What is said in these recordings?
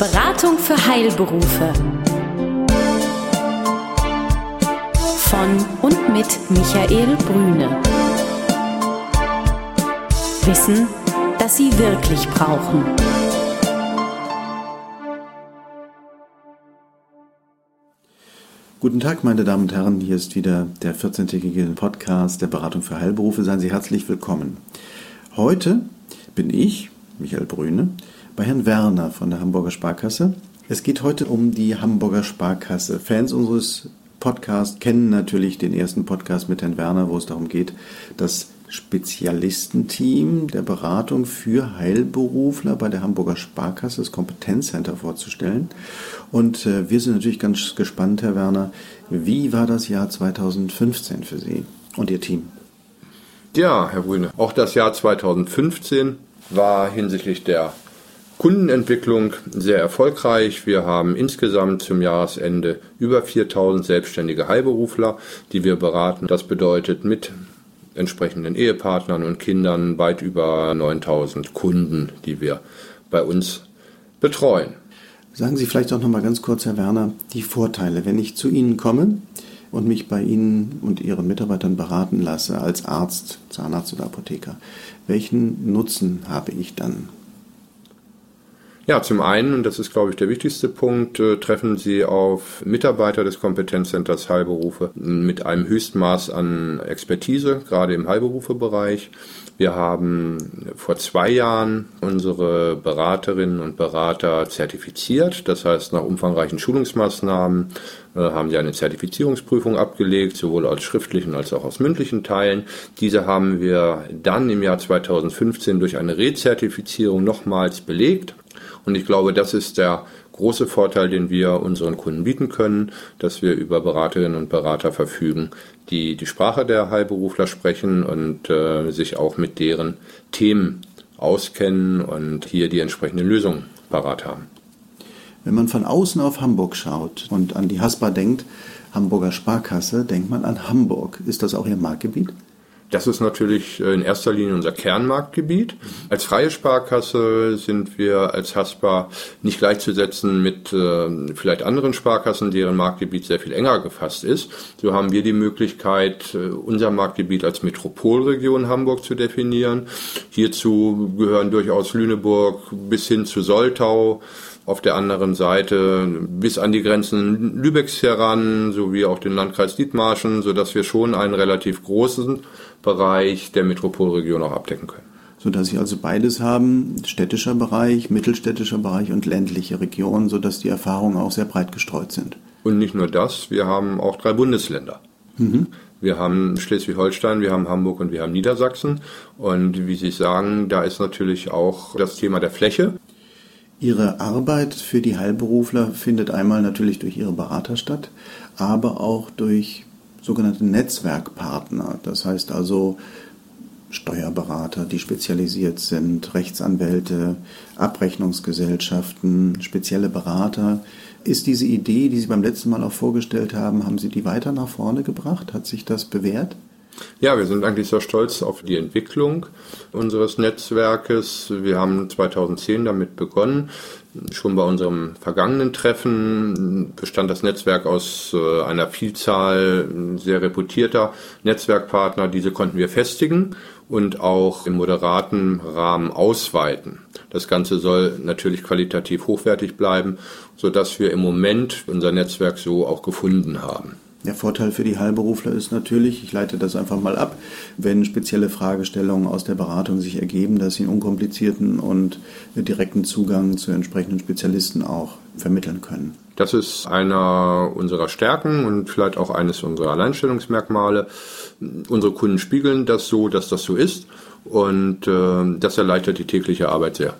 Beratung für Heilberufe. Von und mit Michael Brüne. Wissen, das Sie wirklich brauchen. Guten Tag, meine Damen und Herren. Hier ist wieder der 14-tägige Podcast der Beratung für Heilberufe. Seien Sie herzlich willkommen. Heute bin ich, Michael Brüne, bei Herrn Werner von der Hamburger Sparkasse. Es geht heute um die Hamburger Sparkasse. Fans unseres Podcasts kennen natürlich den ersten Podcast mit Herrn Werner, wo es darum geht, das Spezialistenteam der Beratung für Heilberufler bei der Hamburger Sparkasse, das Kompetenzcenter vorzustellen. Und äh, wir sind natürlich ganz gespannt, Herr Werner, wie war das Jahr 2015 für Sie und Ihr Team? Ja, Herr Brüne, auch das Jahr 2015 war hinsichtlich der Kundenentwicklung sehr erfolgreich. Wir haben insgesamt zum Jahresende über 4000 selbstständige Heilberufler, die wir beraten. Das bedeutet mit entsprechenden Ehepartnern und Kindern weit über 9000 Kunden, die wir bei uns betreuen. Sagen Sie vielleicht auch noch mal ganz kurz, Herr Werner, die Vorteile, wenn ich zu Ihnen komme und mich bei Ihnen und Ihren Mitarbeitern beraten lasse als Arzt, Zahnarzt oder Apotheker. Welchen Nutzen habe ich dann? Ja, zum einen, und das ist, glaube ich, der wichtigste Punkt, äh, treffen Sie auf Mitarbeiter des Kompetenzcenters Heilberufe mit einem Höchstmaß an Expertise, gerade im Heilberufebereich. Wir haben vor zwei Jahren unsere Beraterinnen und Berater zertifiziert. Das heißt, nach umfangreichen Schulungsmaßnahmen äh, haben sie eine Zertifizierungsprüfung abgelegt, sowohl aus schriftlichen als auch aus mündlichen Teilen. Diese haben wir dann im Jahr 2015 durch eine Rezertifizierung nochmals belegt. Und ich glaube, das ist der große Vorteil, den wir unseren Kunden bieten können, dass wir über Beraterinnen und Berater verfügen, die die Sprache der Heilberufler sprechen und äh, sich auch mit deren Themen auskennen und hier die entsprechende Lösung parat haben. Wenn man von außen auf Hamburg schaut und an die Haspa denkt, Hamburger Sparkasse, denkt man an Hamburg. Ist das auch Ihr Marktgebiet? Das ist natürlich äh, in erster Linie unser Kernmarktgebiet. Als freie Sparkasse sind wir als Haspa nicht gleichzusetzen mit äh, vielleicht anderen Sparkassen, deren Marktgebiet sehr viel enger gefasst ist. So haben wir die Möglichkeit, äh, unser Marktgebiet als Metropolregion Hamburg zu definieren. Hierzu gehören durchaus Lüneburg bis hin zu Soltau, auf der anderen Seite bis an die Grenzen Lübecks heran, sowie auch den Landkreis Dithmarschen, sodass wir schon einen relativ großen Bereich der Metropolregion auch abdecken können. Sodass Sie also beides haben, städtischer Bereich, mittelstädtischer Bereich und ländliche Region, sodass die Erfahrungen auch sehr breit gestreut sind. Und nicht nur das, wir haben auch drei Bundesländer. Mhm. Wir haben Schleswig-Holstein, wir haben Hamburg und wir haben Niedersachsen. Und wie Sie sagen, da ist natürlich auch das Thema der Fläche. Ihre Arbeit für die Heilberufler findet einmal natürlich durch Ihre Berater statt, aber auch durch sogenannte Netzwerkpartner. Das heißt also Steuerberater, die spezialisiert sind, Rechtsanwälte, Abrechnungsgesellschaften, spezielle Berater. Ist diese Idee, die Sie beim letzten Mal auch vorgestellt haben, haben Sie die weiter nach vorne gebracht? Hat sich das bewährt? Ja, wir sind eigentlich sehr stolz auf die Entwicklung unseres Netzwerkes. Wir haben 2010 damit begonnen. Schon bei unserem vergangenen Treffen bestand das Netzwerk aus äh, einer Vielzahl sehr reputierter Netzwerkpartner. Diese konnten wir festigen und auch im moderaten Rahmen ausweiten. Das Ganze soll natürlich qualitativ hochwertig bleiben, sodass wir im Moment unser Netzwerk so auch gefunden haben. Der Vorteil für die Heilberufler ist natürlich, ich leite das einfach mal ab, wenn spezielle Fragestellungen aus der Beratung sich ergeben, dass sie einen unkomplizierten und direkten Zugang zu entsprechenden Spezialisten auch vermitteln können. Das ist einer unserer Stärken und vielleicht auch eines unserer Alleinstellungsmerkmale. Unsere Kunden spiegeln das so, dass das so ist und äh, das erleichtert die tägliche Arbeit sehr.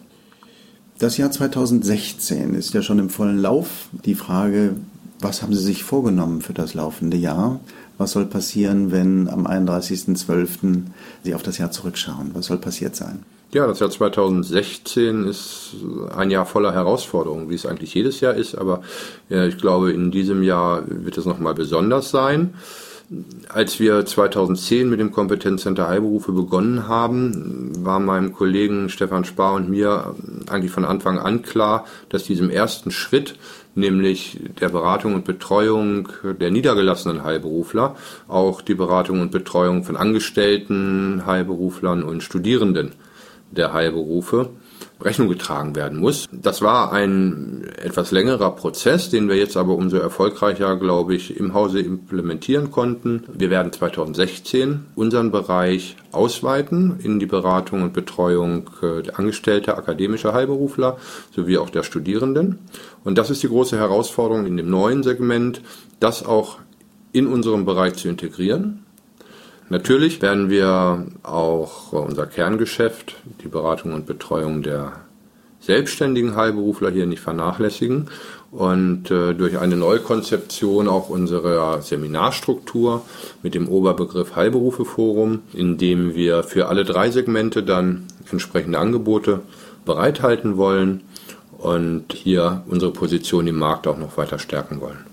Das Jahr 2016 ist ja schon im vollen Lauf. Die Frage, was haben Sie sich vorgenommen für das laufende Jahr? Was soll passieren, wenn am 31.12. Sie auf das Jahr zurückschauen? Was soll passiert sein? Ja, das Jahr 2016 ist ein Jahr voller Herausforderungen, wie es eigentlich jedes Jahr ist, aber ich glaube, in diesem Jahr wird es nochmal besonders sein. Als wir 2010 mit dem Kompetenzcenter Heilberufe begonnen haben, war meinem Kollegen Stefan Spar und mir eigentlich von Anfang an klar, dass diesem ersten Schritt, nämlich der Beratung und Betreuung der niedergelassenen Heilberufler, auch die Beratung und Betreuung von Angestellten, Heilberuflern und Studierenden der Heilberufe Rechnung getragen werden muss. Das war ein etwas längerer Prozess, den wir jetzt aber umso erfolgreicher, glaube ich, im Hause implementieren konnten. Wir werden 2016 unseren Bereich ausweiten in die Beratung und Betreuung äh, der Angestellter, akademischer Heilberufler sowie auch der Studierenden. Und das ist die große Herausforderung in dem neuen Segment, das auch in unserem Bereich zu integrieren. Natürlich werden wir auch unser Kerngeschäft, die Beratung und Betreuung der selbstständigen Heilberufler hier nicht vernachlässigen und äh, durch eine Neukonzeption auch unserer Seminarstruktur mit dem Oberbegriff Heilberufeforum, in dem wir für alle drei Segmente dann entsprechende Angebote bereithalten wollen und hier unsere Position im Markt auch noch weiter stärken wollen.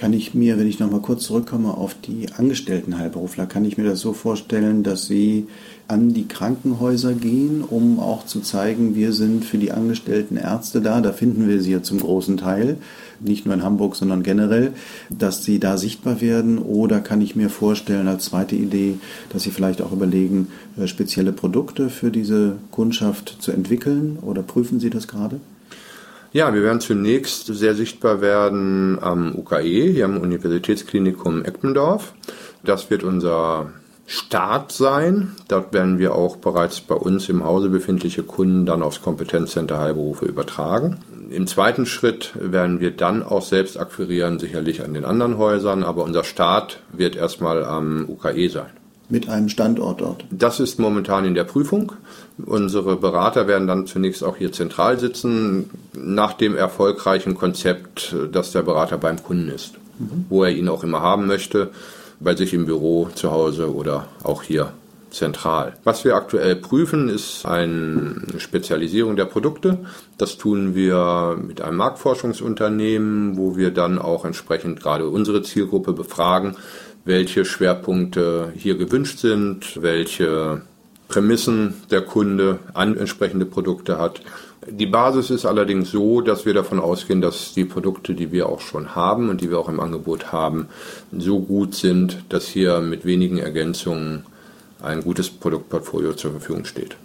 Kann ich mir, wenn ich nochmal kurz zurückkomme auf die angestellten Heilberufler, kann ich mir das so vorstellen, dass sie an die Krankenhäuser gehen, um auch zu zeigen, wir sind für die angestellten Ärzte da. Da finden wir sie ja zum großen Teil, nicht nur in Hamburg, sondern generell, dass sie da sichtbar werden. Oder kann ich mir vorstellen, als zweite Idee, dass sie vielleicht auch überlegen, äh, spezielle Produkte für diese Kundschaft zu entwickeln? Oder prüfen Sie das gerade? Ja, wir werden zunächst sehr sichtbar werden am UKE, hier am Universitätsklinikum Eckmendorf. Das wird unser Start sein. Dort werden wir auch bereits bei uns im Hause befindliche Kunden dann aufs Kompetenzcenter Heilberufe übertragen. Im zweiten Schritt werden wir dann auch selbst akquirieren, sicherlich an den anderen Häusern, aber unser Start wird erstmal am UKE sein mit einem Standort dort? Das ist momentan in der Prüfung. Unsere Berater werden dann zunächst auch hier zentral sitzen, nach dem erfolgreichen Konzept, dass der Berater beim Kunden ist, mhm. wo er ihn auch immer haben möchte, bei sich im Büro, zu Hause oder auch hier zentral. Was wir aktuell prüfen, ist eine Spezialisierung der Produkte. Das tun wir mit einem Marktforschungsunternehmen, wo wir dann auch entsprechend gerade unsere Zielgruppe befragen, welche Schwerpunkte hier gewünscht sind, welche Prämissen der Kunde an entsprechende Produkte hat. Die Basis ist allerdings so, dass wir davon ausgehen, dass die Produkte, die wir auch schon haben und die wir auch im Angebot haben, so gut sind, dass hier mit wenigen Ergänzungen ein gutes Produktportfolio zur Verfügung steht.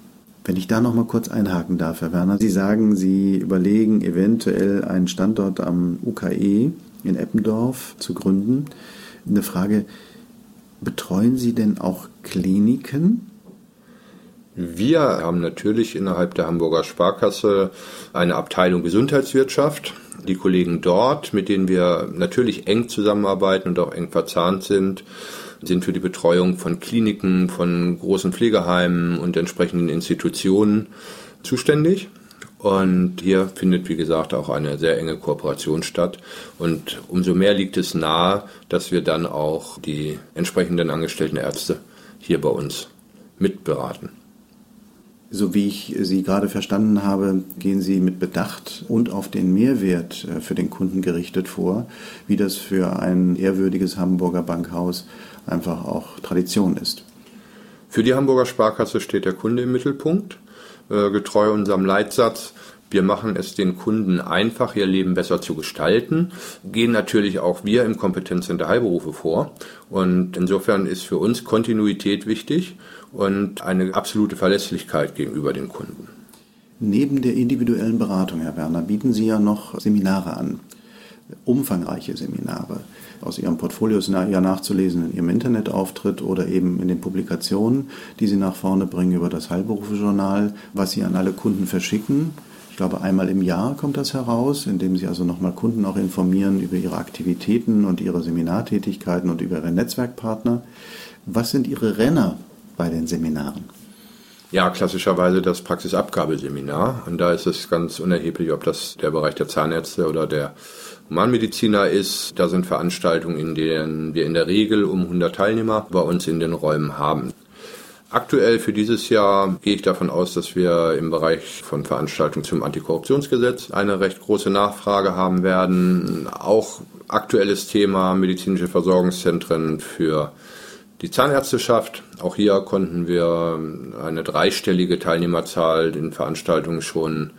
Wenn ich da noch mal kurz einhaken darf, Herr Werner, Sie sagen, Sie überlegen eventuell einen Standort am UKE in Eppendorf zu gründen eine Frage, betreuen Sie denn auch Kliniken? Wir haben natürlich innerhalb der Hamburger Sparkasse eine Abteilung Gesundheitswirtschaft. Die Kollegen dort, mit denen wir natürlich eng zusammenarbeiten und auch eng verzahnt sind, sind für die Betreuung von Kliniken, von großen Pflegeheimen und entsprechenden Institutionen zuständig. Und hier findet, wie gesagt, auch eine sehr enge Kooperation statt. Und umso mehr liegt es nahe, dass wir dann auch die entsprechenden angestellten Ärzte hier bei uns mitberaten. So wie ich Sie gerade verstanden habe, gehen Sie mit Bedacht und auf den Mehrwert äh, für den Kunden gerichtet vor, wie das für ein ehrwürdiges Hamburger Bankhaus einfach auch Tradition ist. Für die Hamburger Sparkasse steht der Kunde im Mittelpunkt. Äh, getreu unserem Leitsatz. Wir machen es den Kunden einfach, ihr Leben besser zu gestalten, gehen natürlich auch wir im Kompetenzcenter Heilberufe vor. Und insofern ist für uns Kontinuität wichtig und eine absolute Verlässlichkeit gegenüber den Kunden. Neben der individuellen Beratung, Herr Werner, bieten Sie ja noch Seminare an, umfangreiche Seminare aus Ihrem Portfolio ist ja nachzulesen in Ihrem Internetauftritt oder eben in den Publikationen, die Sie nach vorne bringen über das Heilberufejournal, was Sie an alle Kunden verschicken. Ich glaube, einmal im Jahr kommt das heraus, indem Sie also nochmal Kunden auch informieren über ihre Aktivitäten und ihre Seminartätigkeiten und über ihre Netzwerkpartner. Was sind Ihre Renner bei den Seminaren? Ja, klassischerweise das Praxisabgabeseminar. Und da ist es ganz unerheblich, ob das der Bereich der Zahnärzte oder der Humanmediziner ist. Da sind Veranstaltungen, in denen wir in der Regel um 100 Teilnehmer bei uns in den Räumen haben. Aktuell für dieses Jahr gehe ich davon aus, dass wir im Bereich von Veranstaltungen zum Antikorruptionsgesetz eine recht große Nachfrage haben werden. Auch aktuelles Thema medizinische Versorgungszentren für die Zahnärzteschaft. Auch hier konnten wir eine dreistellige Teilnehmerzahl in Veranstaltungen schon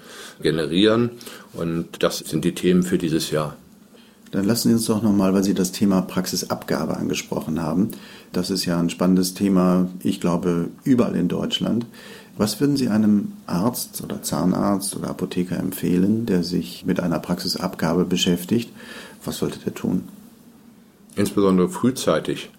generieren. Und das sind die Themen für dieses Jahr. Dann lassen Sie uns doch nochmal, weil Sie das Thema Praxisabgabe angesprochen haben. Das ist ja ein spannendes Thema, ich glaube, überall in Deutschland. Was würden Sie einem Arzt oder Zahnarzt oder Apotheker empfehlen, der sich mit einer Praxisabgabe beschäftigt? Was sollte der tun? Insbesondere frühzeitig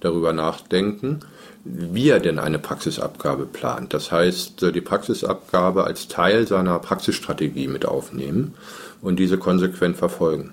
darüber nachdenken, wie er denn eine Praxisabgabe plant. Das heißt, die Praxisabgabe als Teil seiner Praxisstrategie mit aufnehmen und diese konsequent verfolgen.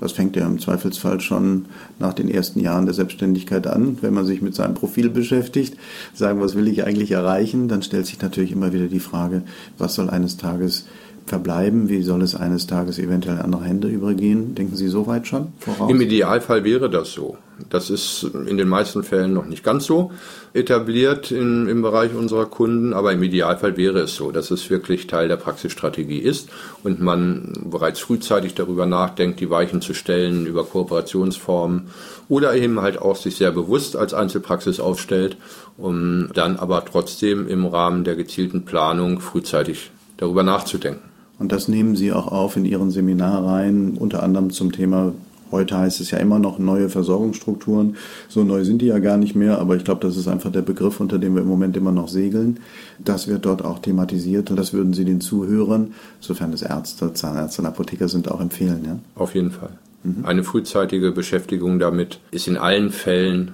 Das fängt ja im Zweifelsfall schon nach den ersten Jahren der Selbstständigkeit an. Wenn man sich mit seinem Profil beschäftigt, sagen, was will ich eigentlich erreichen, dann stellt sich natürlich immer wieder die Frage, was soll eines Tages verbleiben? Wie soll es eines Tages eventuell in andere Hände übergehen? Denken Sie so weit schon voraus? Im Idealfall wäre das so. Das ist in den meisten Fällen noch nicht ganz so etabliert in, im Bereich unserer Kunden, aber im Idealfall wäre es so, dass es wirklich Teil der Praxisstrategie ist und man bereits frühzeitig darüber nachdenkt, die Weichen zu stellen über Kooperationsformen oder eben halt auch sich sehr bewusst als Einzelpraxis aufstellt, um dann aber trotzdem im Rahmen der gezielten Planung frühzeitig darüber nachzudenken. Und das nehmen Sie auch auf in Ihren Seminarreihen, unter anderem zum Thema Heute heißt es ja immer noch neue Versorgungsstrukturen. So neu sind die ja gar nicht mehr, aber ich glaube, das ist einfach der Begriff, unter dem wir im Moment immer noch segeln. Das wird dort auch thematisiert und das würden Sie den Zuhörern, sofern es Ärzte, Zahnärzte und Apotheker sind, auch empfehlen. Ja? Auf jeden Fall. Mhm. Eine frühzeitige Beschäftigung damit ist in allen Fällen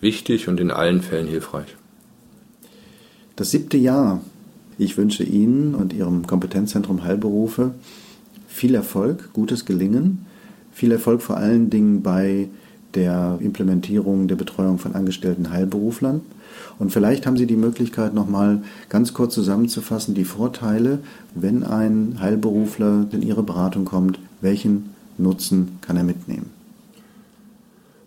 wichtig und in allen Fällen hilfreich. Das siebte Jahr. Ich wünsche Ihnen und Ihrem Kompetenzzentrum Heilberufe viel Erfolg, gutes Gelingen viel Erfolg vor allen Dingen bei der Implementierung der Betreuung von angestellten Heilberuflern. Und vielleicht haben Sie die Möglichkeit, nochmal ganz kurz zusammenzufassen, die Vorteile, wenn ein Heilberufler in Ihre Beratung kommt, welchen Nutzen kann er mitnehmen?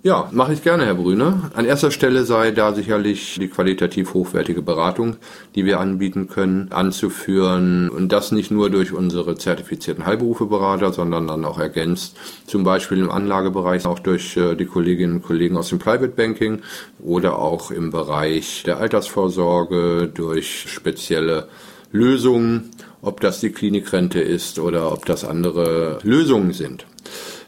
Ja, mache ich gerne, Herr Brüner. An erster Stelle sei da sicherlich die qualitativ hochwertige Beratung, die wir anbieten können, anzuführen. Und das nicht nur durch unsere zertifizierten Heilberufeberater, sondern dann auch ergänzt, zum Beispiel im Anlagebereich auch durch äh, die Kolleginnen und Kollegen aus dem Private Banking oder auch im Bereich der Altersvorsorge durch spezielle Lösungen, ob das die Klinikrente ist oder ob das andere Lösungen sind.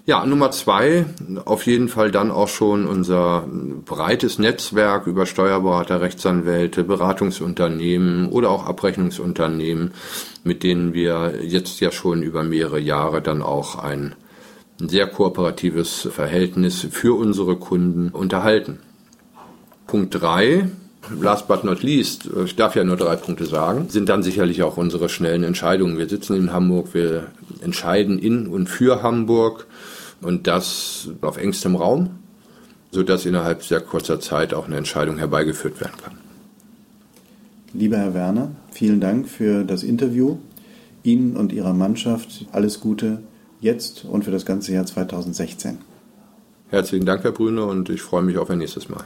Ja, Nummer zwei, auf jeden Fall dann auch schon unser breites Netzwerk über Steuerberater, Rechtsanwälte, Beratungsunternehmen oder auch Abrechnungsunternehmen, mit denen wir jetzt ja schon über mehrere Jahre dann auch ein sehr kooperatives Verhältnis für unsere Kunden unterhalten. Punkt drei, last but not least, ich darf ja nur drei Punkte sagen, sind dann sicherlich auch unsere schnellen Entscheidungen. Wir sitzen in Hamburg, wir entscheiden in und für Hamburg und das auf engstem Raum, sodass innerhalb sehr kurzer Zeit auch eine Entscheidung herbeigeführt werden kann. Lieber Herr Werner, vielen Dank für das Interview. Ihnen und Ihrer Mannschaft alles Gute jetzt und für das ganze Jahr 2016. Herzlichen Dank, Herr Brüne, und ich freue mich auf ein nächstes Mal.